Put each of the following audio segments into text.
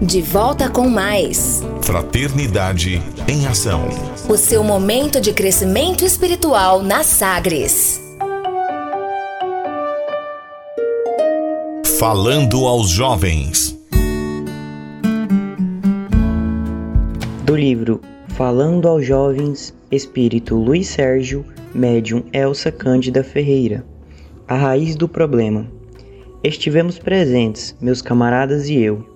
De volta com mais. Fraternidade em Ação. O seu momento de crescimento espiritual na Sagres. Falando aos jovens. Do livro Falando aos Jovens, Espírito Luiz Sérgio, Médium Elsa Cândida Ferreira. A raiz do problema. Estivemos presentes, meus camaradas e eu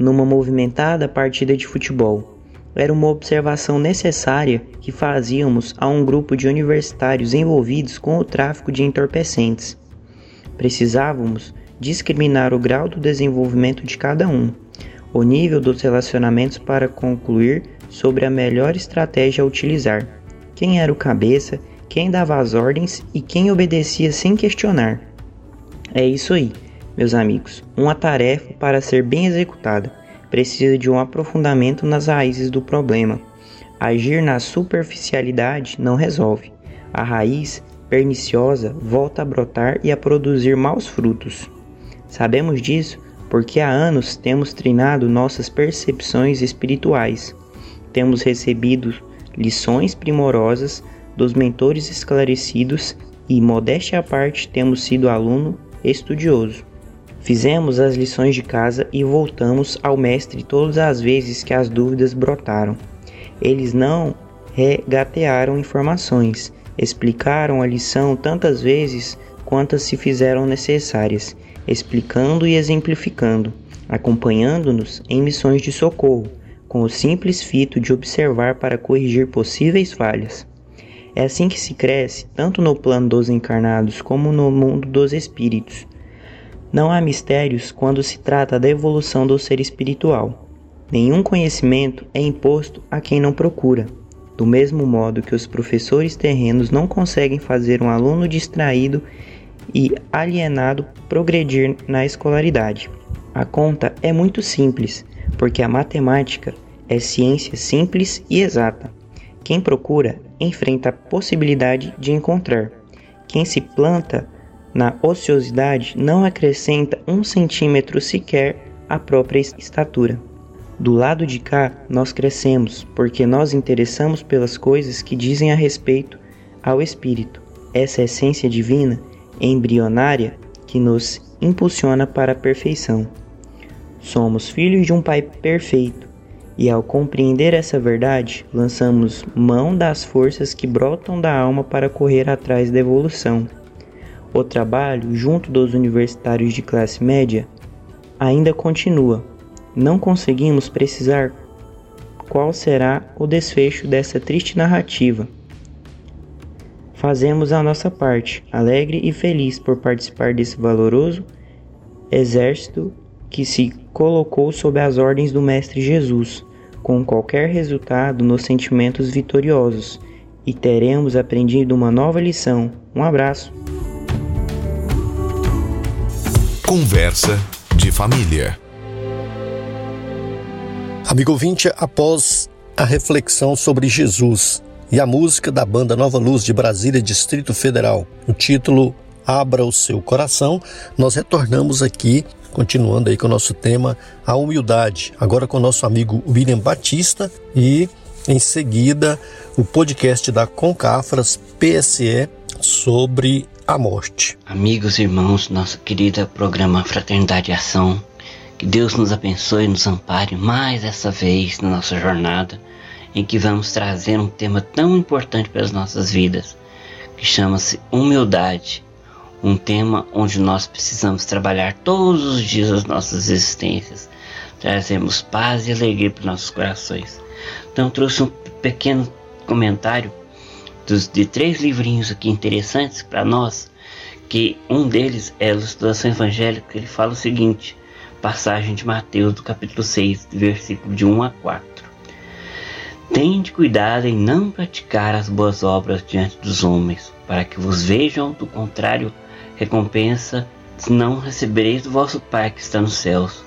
numa movimentada partida de futebol. Era uma observação necessária que fazíamos a um grupo de universitários envolvidos com o tráfico de entorpecentes. Precisávamos discriminar o grau do desenvolvimento de cada um, o nível dos relacionamentos para concluir sobre a melhor estratégia a utilizar, quem era o cabeça, quem dava as ordens e quem obedecia sem questionar. É isso aí meus amigos, uma tarefa para ser bem executada precisa de um aprofundamento nas raízes do problema. Agir na superficialidade não resolve. A raiz perniciosa volta a brotar e a produzir maus frutos. Sabemos disso porque há anos temos treinado nossas percepções espirituais. Temos recebido lições primorosas dos mentores esclarecidos e, modéstia à parte, temos sido aluno estudioso. Fizemos as lições de casa e voltamos ao mestre todas as vezes que as dúvidas brotaram. Eles não regatearam informações, explicaram a lição tantas vezes quantas se fizeram necessárias, explicando e exemplificando, acompanhando-nos em missões de socorro, com o simples fito de observar para corrigir possíveis falhas. É assim que se cresce, tanto no plano dos encarnados como no mundo dos espíritos não há mistérios quando se trata da evolução do ser espiritual. Nenhum conhecimento é imposto a quem não procura. Do mesmo modo que os professores terrenos não conseguem fazer um aluno distraído e alienado progredir na escolaridade. A conta é muito simples, porque a matemática é ciência simples e exata. Quem procura enfrenta a possibilidade de encontrar. Quem se planta na ociosidade não acrescenta um centímetro sequer à própria estatura. Do lado de cá, nós crescemos, porque nós interessamos pelas coisas que dizem a respeito ao Espírito, essa essência divina, embrionária, que nos impulsiona para a perfeição. Somos filhos de um Pai perfeito, e ao compreender essa verdade, lançamos mão das forças que brotam da alma para correr atrás da evolução o trabalho, junto dos universitários de classe média, ainda continua. Não conseguimos precisar qual será o desfecho dessa triste narrativa. Fazemos a nossa parte, alegre e feliz por participar desse valoroso exército que se colocou sob as ordens do Mestre Jesus, com qualquer resultado nos sentimentos vitoriosos, e teremos aprendido uma nova lição. Um abraço. Conversa de família. Amigo ouvinte, após a reflexão sobre Jesus e a música da banda Nova Luz de Brasília, Distrito Federal, o título Abra o seu coração, nós retornamos aqui, continuando aí com o nosso tema, a humildade, agora com o nosso amigo William Batista e em seguida o podcast da Concafras PSE sobre a morte. Amigos e irmãos, nosso querido programa Fraternidade e Ação, que Deus nos abençoe e nos ampare mais essa vez na nossa jornada, em que vamos trazer um tema tão importante para as nossas vidas, que chama-se humildade. Um tema onde nós precisamos trabalhar todos os dias das nossas existências. Trazemos paz e alegria para nossos corações. Então trouxe um pequeno comentário de três livrinhos aqui interessantes para nós, que um deles é a Ilustração Evangélica, ele fala o seguinte, passagem de Mateus do capítulo 6, versículo de 1 a 4. Tende cuidado em não praticar as boas obras diante dos homens, para que vos vejam, do contrário, recompensa se não recebereis do vosso Pai que está nos céus.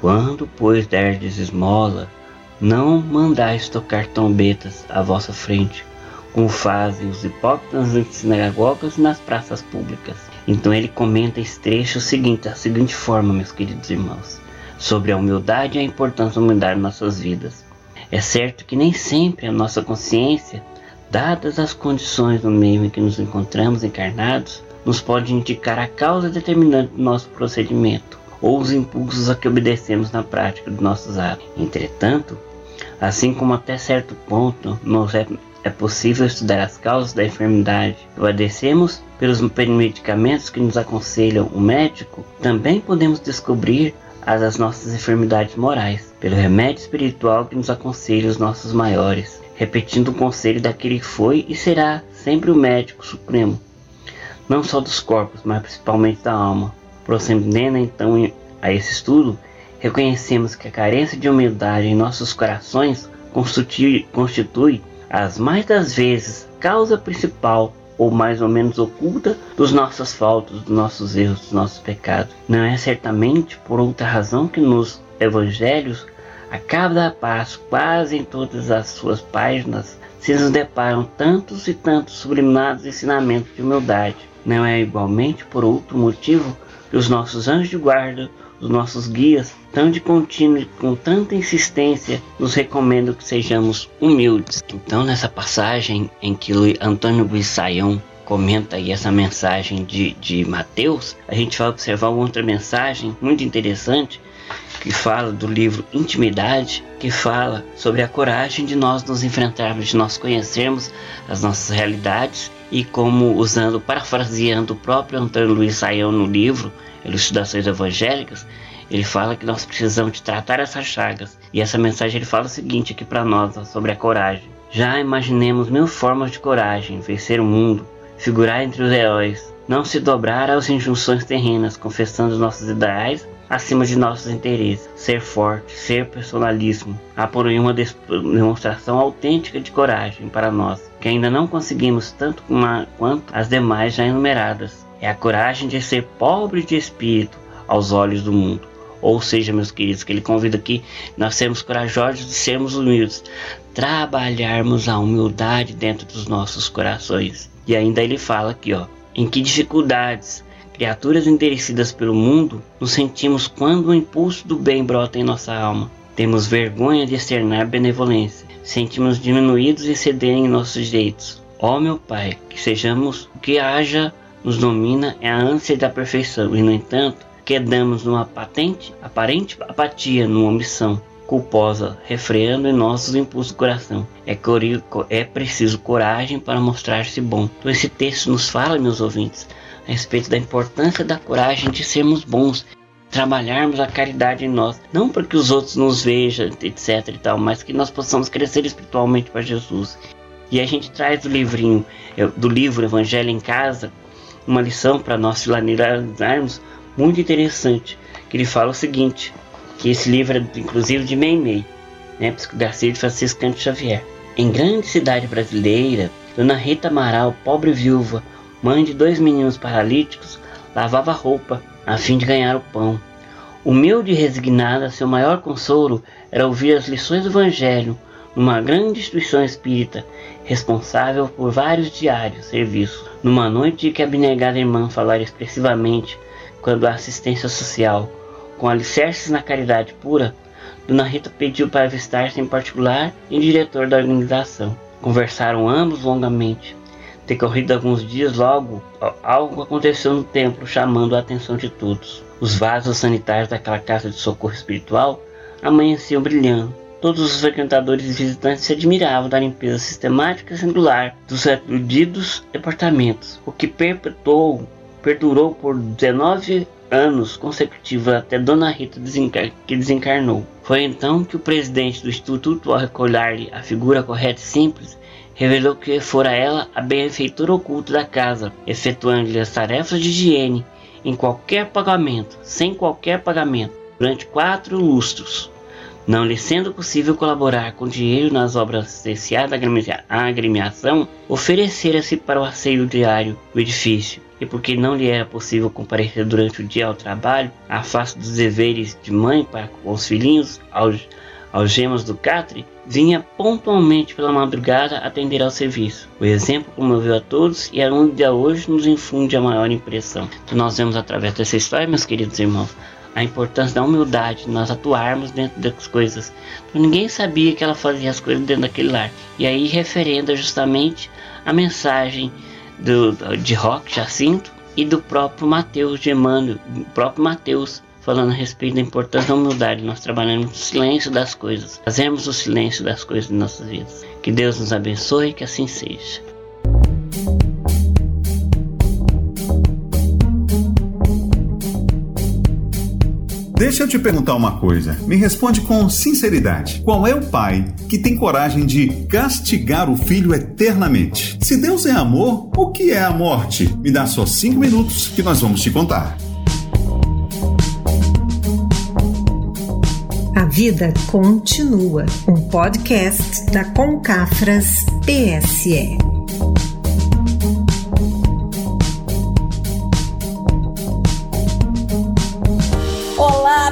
Quando, pois, derdes esmola, não mandais tocar trombetas à vossa frente, como fazem os hipócritas nas sinagogas e nas praças públicas. Então ele comenta esse trecho seguinte, da seguinte forma, meus queridos irmãos: sobre a humildade e a importância da humildade em nossas vidas. É certo que nem sempre a nossa consciência, dadas as condições no meio em que nos encontramos encarnados, nos pode indicar a causa determinante do nosso procedimento ou os impulsos a que obedecemos na prática dos nossos atos. Entretanto, assim como até certo ponto nos é, é possível estudar as causas da enfermidade. Obedecemos pelos medicamentos que nos aconselham o médico, também podemos descobrir as das nossas enfermidades morais, pelo remédio espiritual que nos aconselha os nossos maiores, repetindo o conselho daquele que foi e será sempre o médico supremo, não só dos corpos, mas principalmente da alma. Procedendo então a esse estudo, reconhecemos que a carência de humildade em nossos corações constitui, constitui as mais das vezes causa principal ou mais ou menos oculta dos nossas faltas, dos nossos erros, dos nossos pecados. Não é certamente por outra razão que nos evangelhos, a cada passo, quase em todas as suas páginas, se nos deparam tantos e tantos sublimados ensinamentos de humildade. Não é igualmente por outro motivo que os nossos anjos de guarda, os nossos guias, tão de contínuo e com tanta insistência, nos recomendam que sejamos humildes. Então, nessa passagem em que Antônio Luiz Saião comenta aí essa mensagem de, de Mateus, a gente vai observar outra mensagem muito interessante que fala do livro Intimidade, que fala sobre a coragem de nós nos enfrentarmos, de nós conhecermos as nossas realidades e como usando, parafraseando o próprio Antônio Luiz Saião no livro Elucidações Evangélicas, ele fala que nós precisamos de tratar essas chagas. E essa mensagem ele fala o seguinte aqui para nós sobre a coragem. Já imaginemos mil formas de coragem, vencer o mundo, figurar entre os heróis, não se dobrar às injunções terrenas, confessando nossos ideais acima de nossos interesses, ser forte, ser personalismo. Há por uma demonstração autêntica de coragem para nós, que ainda não conseguimos tanto uma, quanto as demais já enumeradas. É a coragem de ser pobre de espírito aos olhos do mundo. Ou seja, meus queridos, que ele convida aqui nós sermos corajosos de sermos humildes, trabalharmos a humildade dentro dos nossos corações. E ainda ele fala aqui, ó, em que dificuldades, criaturas enterecidas pelo mundo, nos sentimos quando o impulso do bem brota em nossa alma. Temos vergonha de externar benevolência, sentimos diminuídos e ceder em nossos direitos. Ó meu Pai, que sejamos, que haja, nos domina é a ânsia da perfeição, e no entanto, quedamos numa patente, aparente apatia, numa omissão culposa, refreando em nossos impulsos do coração. É, é preciso coragem para mostrar-se bom. Então esse texto nos fala, meus ouvintes, a respeito da importância da coragem de sermos bons, trabalharmos a caridade em nós, não para que os outros nos vejam, etc e tal, mas que nós possamos crescer espiritualmente para Jesus. E a gente traz do livrinho, do livro Evangelho em Casa, uma lição para nós finalizarmos muito interessante, que ele fala o seguinte, que esse livro é inclusive de Meimei, né, psicografia de Francisco Canto Xavier. Em grande cidade brasileira, Dona Rita Amaral, pobre viúva, mãe de dois meninos paralíticos, lavava roupa a fim de ganhar o pão. Humilde e resignada, seu maior consolo era ouvir as lições do Evangelho numa grande instituição espírita, responsável por vários diários serviços. Numa noite que a abnegada irmã falara expressivamente quando a assistência social, com alicerces na caridade pura, Dona Rita pediu para avistar-se em particular e diretor da organização. Conversaram ambos longamente. Decorrido alguns dias, logo algo aconteceu no templo, chamando a atenção de todos. Os vasos sanitários daquela casa de socorro espiritual amanheciam brilhando. Todos os frequentadores e visitantes se admiravam da limpeza sistemática e singular dos reduzidos departamentos, o que perpetuou, perdurou por 19 anos consecutivos até Dona Rita desencar que desencarnou. Foi então que o presidente do Instituto, ao recolher-lhe a figura correta e simples, revelou que fora ela a benfeitora oculta da casa, efetuando-lhe as tarefas de higiene em qualquer pagamento, sem qualquer pagamento, durante quatro lustros, não lhe sendo possível colaborar com dinheiro nas obras à agremiação, oferecera-se para o asseio diário do edifício, e porque não lhe era possível comparecer durante o dia ao trabalho, a face dos deveres de mãe para com os filhinhos, aos algemas do catre, vinha pontualmente pela madrugada atender ao serviço. O exemplo comoveu a todos e ainda hoje nos infunde a maior impressão. Então nós vemos através dessa história, meus queridos irmãos, a importância da humildade, nós atuarmos dentro das coisas. Então, ninguém sabia que ela fazia as coisas dentro daquele lar. E aí referenda justamente a mensagem do, de Rock Jacinto e do próprio Mateus de Emmanuel, próprio Mateus falando a respeito da importância da humildade, nós trabalhamos no silêncio das coisas, fazemos o silêncio das coisas de nossas vidas. Que Deus nos abençoe que assim seja. Deixa eu te perguntar uma coisa. Me responde com sinceridade. Qual é o pai que tem coragem de castigar o filho eternamente? Se Deus é amor, o que é a morte? Me dá só cinco minutos que nós vamos te contar. A vida continua. Um podcast da Concafras PSE.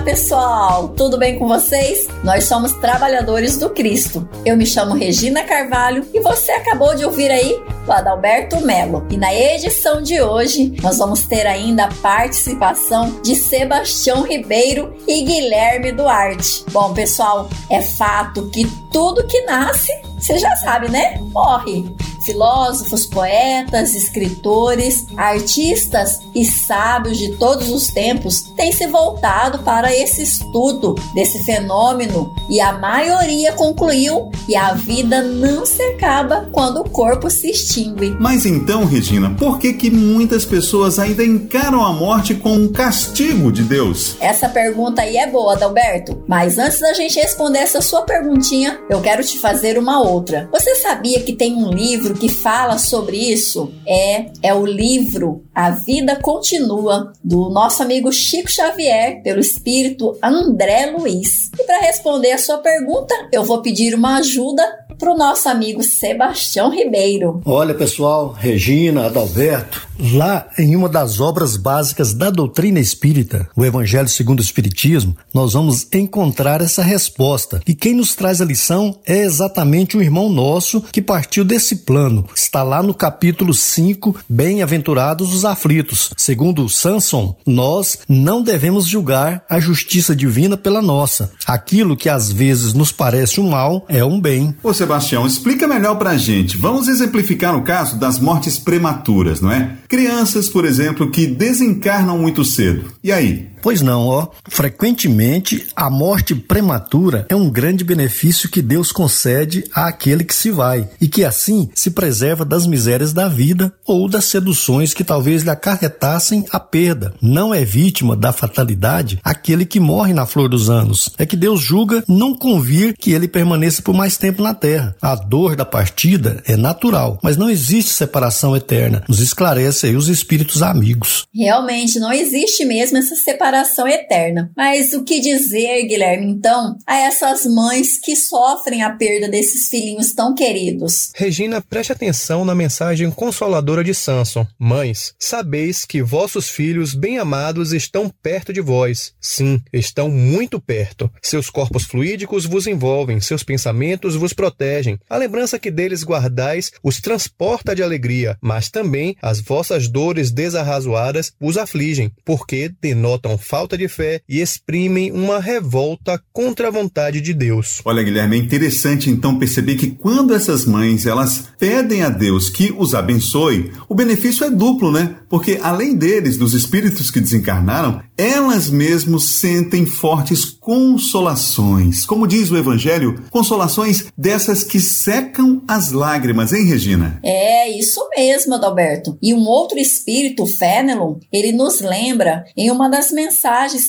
Pessoal, tudo bem com vocês? Nós somos trabalhadores do Cristo. Eu me chamo Regina Carvalho e você acabou de ouvir aí o Adalberto Melo. E na edição de hoje nós vamos ter ainda a participação de Sebastião Ribeiro e Guilherme Duarte. Bom, pessoal, é fato que tudo que nasce, você já sabe, né? Morre filósofos, poetas, escritores, artistas e sábios de todos os tempos têm se voltado para esse estudo desse fenômeno e a maioria concluiu que a vida não se acaba quando o corpo se extingue. Mas então, Regina, por que que muitas pessoas ainda encaram a morte como um castigo de Deus? Essa pergunta aí é boa, Adalberto, mas antes da gente responder essa sua perguntinha, eu quero te fazer uma outra. Você sabia que tem um livro livro que fala sobre isso é, é o livro A Vida Continua, do nosso amigo Chico Xavier, pelo espírito André Luiz. E para responder a sua pergunta, eu vou pedir uma ajuda para o nosso amigo Sebastião Ribeiro. Olha, pessoal, Regina, Adalberto, lá em uma das obras básicas da doutrina espírita, o Evangelho segundo o Espiritismo, nós vamos encontrar essa resposta. E quem nos traz a lição é exatamente um irmão nosso que partiu desse plano. Está lá no capítulo 5, Bem-aventurados os aflitos. Segundo Samson, nós não devemos julgar a justiça divina pela nossa. Aquilo que às vezes nos parece um mal é um bem. Sebastião, explica melhor pra gente. Vamos exemplificar o caso das mortes prematuras, não é? Crianças, por exemplo, que desencarnam muito cedo. E aí? Pois não, ó. Frequentemente, a morte prematura é um grande benefício que Deus concede àquele que se vai e que assim se preserva das misérias da vida ou das seduções que talvez lhe acarretassem a perda. Não é vítima da fatalidade aquele que morre na flor dos anos. É que Deus julga não convir que ele permaneça por mais tempo na terra. A dor da partida é natural, mas não existe separação eterna. Nos esclarece aí os espíritos amigos. Realmente não existe mesmo essa separação separação eterna. Mas o que dizer, Guilherme, então, a essas mães que sofrem a perda desses filhinhos tão queridos? Regina, preste atenção na mensagem consoladora de Samson. Mães, sabeis que vossos filhos bem-amados estão perto de vós. Sim, estão muito perto. Seus corpos fluídicos vos envolvem, seus pensamentos vos protegem. A lembrança que deles guardais os transporta de alegria, mas também as vossas dores desarrazoadas os afligem, porque denotam falta de fé e exprimem uma revolta contra a vontade de Deus. Olha, Guilherme, é interessante então perceber que quando essas mães elas pedem a Deus que os abençoe, o benefício é duplo, né? Porque além deles, dos espíritos que desencarnaram, elas mesmas sentem fortes consolações. Como diz o Evangelho, consolações dessas que secam as lágrimas, hein, Regina? É, isso mesmo, Adalberto. E um outro espírito, Fénelon, ele nos lembra em uma das mensagens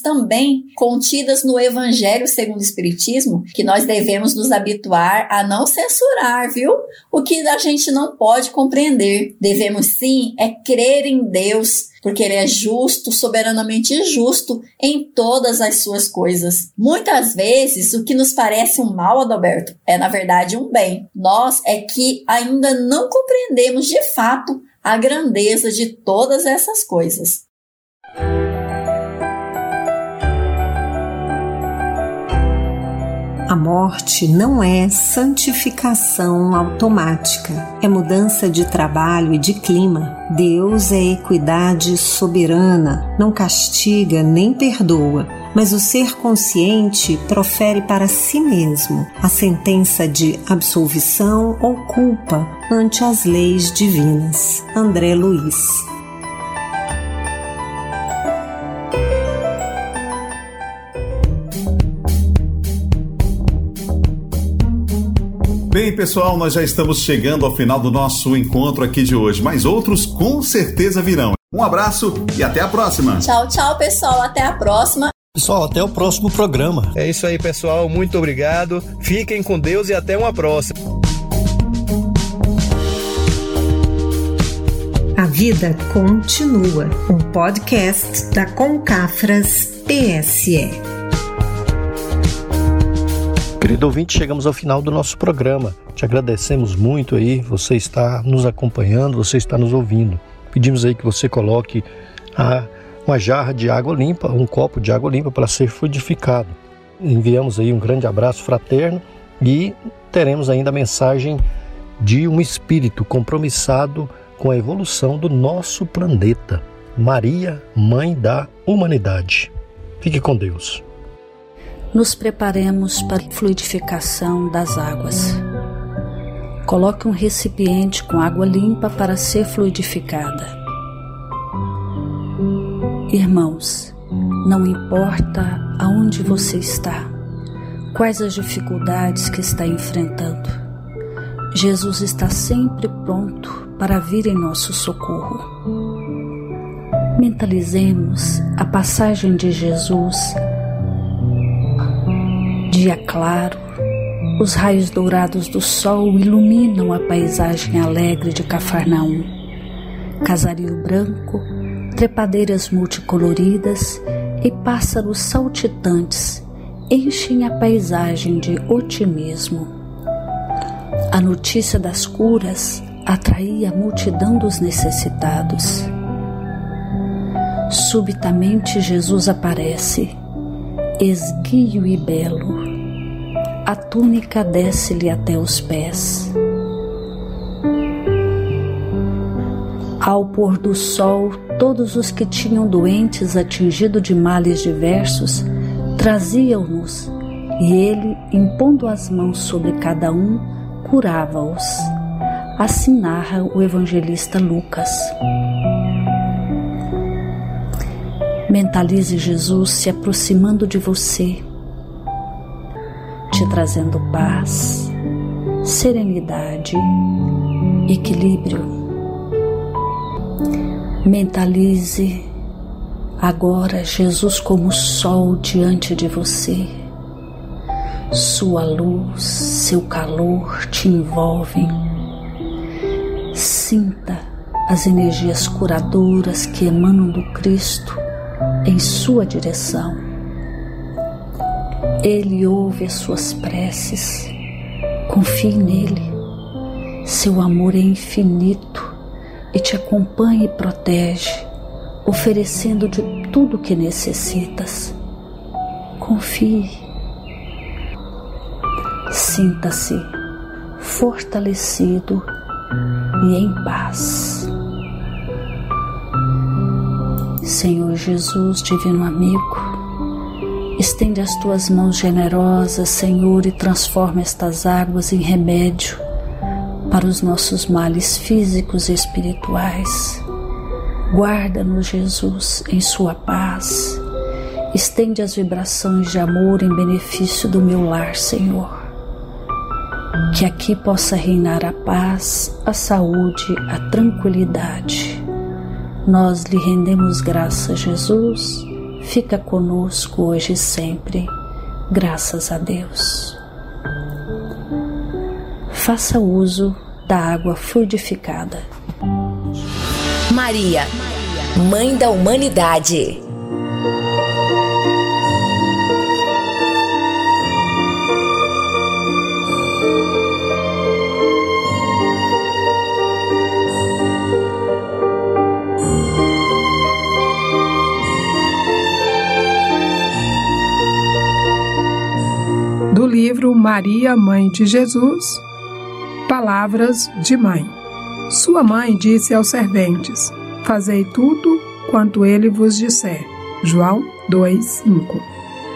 também contidas no Evangelho segundo o Espiritismo, que nós devemos nos habituar a não censurar, viu? O que a gente não pode compreender. Devemos sim é crer em Deus, porque ele é justo, soberanamente justo em todas as suas coisas. Muitas vezes, o que nos parece um mal, Adalberto, é na verdade um bem. Nós é que ainda não compreendemos de fato a grandeza de todas essas coisas. A morte não é santificação automática, é mudança de trabalho e de clima. Deus é equidade soberana, não castiga nem perdoa. mas o ser consciente profere para si mesmo a sentença de absolvição ou culpa ante as leis divinas. André Luiz Bem, pessoal, nós já estamos chegando ao final do nosso encontro aqui de hoje, mas outros com certeza virão. Um abraço e até a próxima. Tchau, tchau, pessoal. Até a próxima. Pessoal, até o próximo programa. É isso aí, pessoal. Muito obrigado. Fiquem com Deus e até uma próxima. A vida continua. Um podcast da Concafras PSE. Querido ouvinte, chegamos ao final do nosso programa. Te agradecemos muito aí, você está nos acompanhando, você está nos ouvindo. Pedimos aí que você coloque a, uma jarra de água limpa, um copo de água limpa para ser fluidificado. Enviamos aí um grande abraço fraterno e teremos ainda a mensagem de um espírito compromissado com a evolução do nosso planeta. Maria, Mãe da Humanidade. Fique com Deus nos preparemos para a fluidificação das águas. Coloque um recipiente com água limpa para ser fluidificada. Irmãos, não importa aonde você está, quais as dificuldades que está enfrentando, Jesus está sempre pronto para vir em nosso socorro. Mentalizemos a passagem de Jesus Dia claro, os raios dourados do sol iluminam a paisagem alegre de Cafarnaum. Casario branco, trepadeiras multicoloridas e pássaros saltitantes enchem a paisagem de otimismo. A notícia das curas atraía a multidão dos necessitados. Subitamente Jesus aparece esguio e belo. A túnica desce-lhe até os pés. Ao pôr do sol, todos os que tinham doentes atingido de males diversos traziam-nos, e ele, impondo as mãos sobre cada um, curava-os. Assim narra o evangelista Lucas. Mentalize Jesus se aproximando de você, te trazendo paz, serenidade, equilíbrio. Mentalize agora Jesus como sol diante de você. Sua luz, seu calor te envolvem. Sinta as energias curadoras que emanam do Cristo em sua direção. Ele ouve as suas preces. Confie nele. Seu amor é infinito e te acompanha e protege, oferecendo de tudo o que necessitas. Confie. Sinta-se fortalecido e em paz. Senhor Jesus, Divino Amigo, estende as tuas mãos generosas, Senhor, e transforma estas águas em remédio para os nossos males físicos e espirituais. Guarda-nos, Jesus, em Sua paz. Estende as vibrações de amor em benefício do meu lar, Senhor. Que aqui possa reinar a paz, a saúde, a tranquilidade nós lhe rendemos graças, Jesus. Fica conosco hoje e sempre. Graças a Deus. Faça uso da água fluidificada. Maria, Mãe da Humanidade. Livro Maria, Mãe de Jesus, Palavras de Mãe. Sua mãe disse aos serventes: Fazei tudo quanto ele vos disser. João 2:5.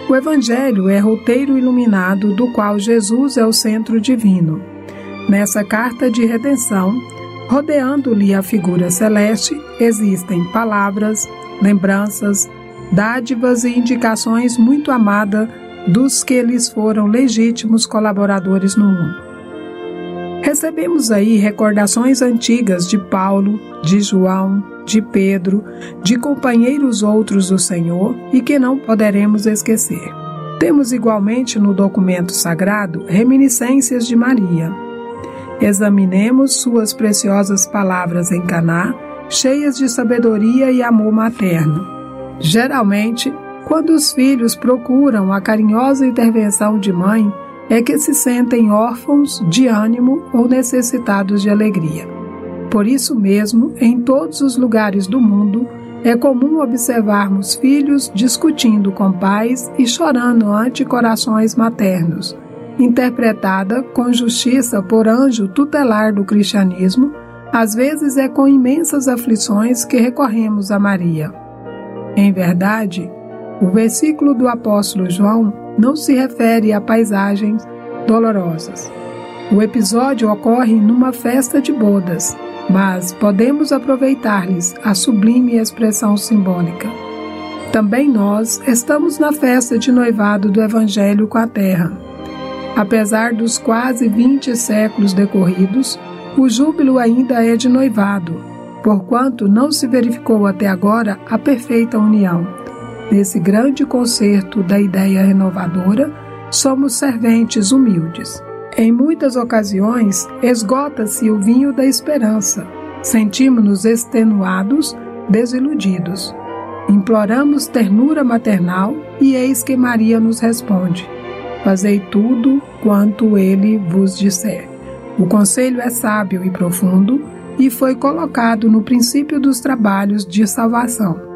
O Evangelho é roteiro iluminado do qual Jesus é o centro divino. Nessa carta de redenção, rodeando-lhe a figura celeste, existem palavras, lembranças, dádivas e indicações muito amadas dos que lhes foram legítimos colaboradores no mundo. Recebemos aí recordações antigas de Paulo, de João, de Pedro, de companheiros outros do Senhor e que não poderemos esquecer. Temos igualmente no documento sagrado reminiscências de Maria. Examinemos suas preciosas palavras em Caná, cheias de sabedoria e amor materno. Geralmente, quando os filhos procuram a carinhosa intervenção de mãe, é que se sentem órfãos de ânimo ou necessitados de alegria. Por isso mesmo, em todos os lugares do mundo, é comum observarmos filhos discutindo com pais e chorando ante corações maternos, interpretada com justiça por anjo tutelar do cristianismo, às vezes é com imensas aflições que recorremos a Maria. Em verdade, o versículo do apóstolo João não se refere a paisagens dolorosas. O episódio ocorre numa festa de bodas, mas podemos aproveitar-lhes a sublime expressão simbólica. Também nós estamos na festa de noivado do Evangelho com a Terra. Apesar dos quase 20 séculos decorridos, o júbilo ainda é de noivado, porquanto não se verificou até agora a perfeita união Nesse grande concerto da ideia renovadora, somos serventes humildes. Em muitas ocasiões, esgota-se o vinho da esperança. Sentimos-nos extenuados, desiludidos. Imploramos ternura maternal e eis que Maria nos responde: Fazei tudo quanto ele vos disser. O conselho é sábio e profundo e foi colocado no princípio dos trabalhos de salvação.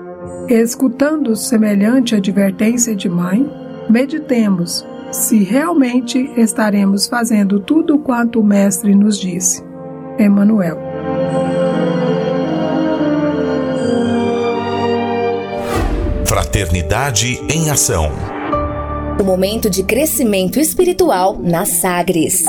Escutando semelhante advertência de mãe, meditemos se realmente estaremos fazendo tudo quanto o Mestre nos disse. Emmanuel. Fraternidade em Ação. O momento de crescimento espiritual na Sagres.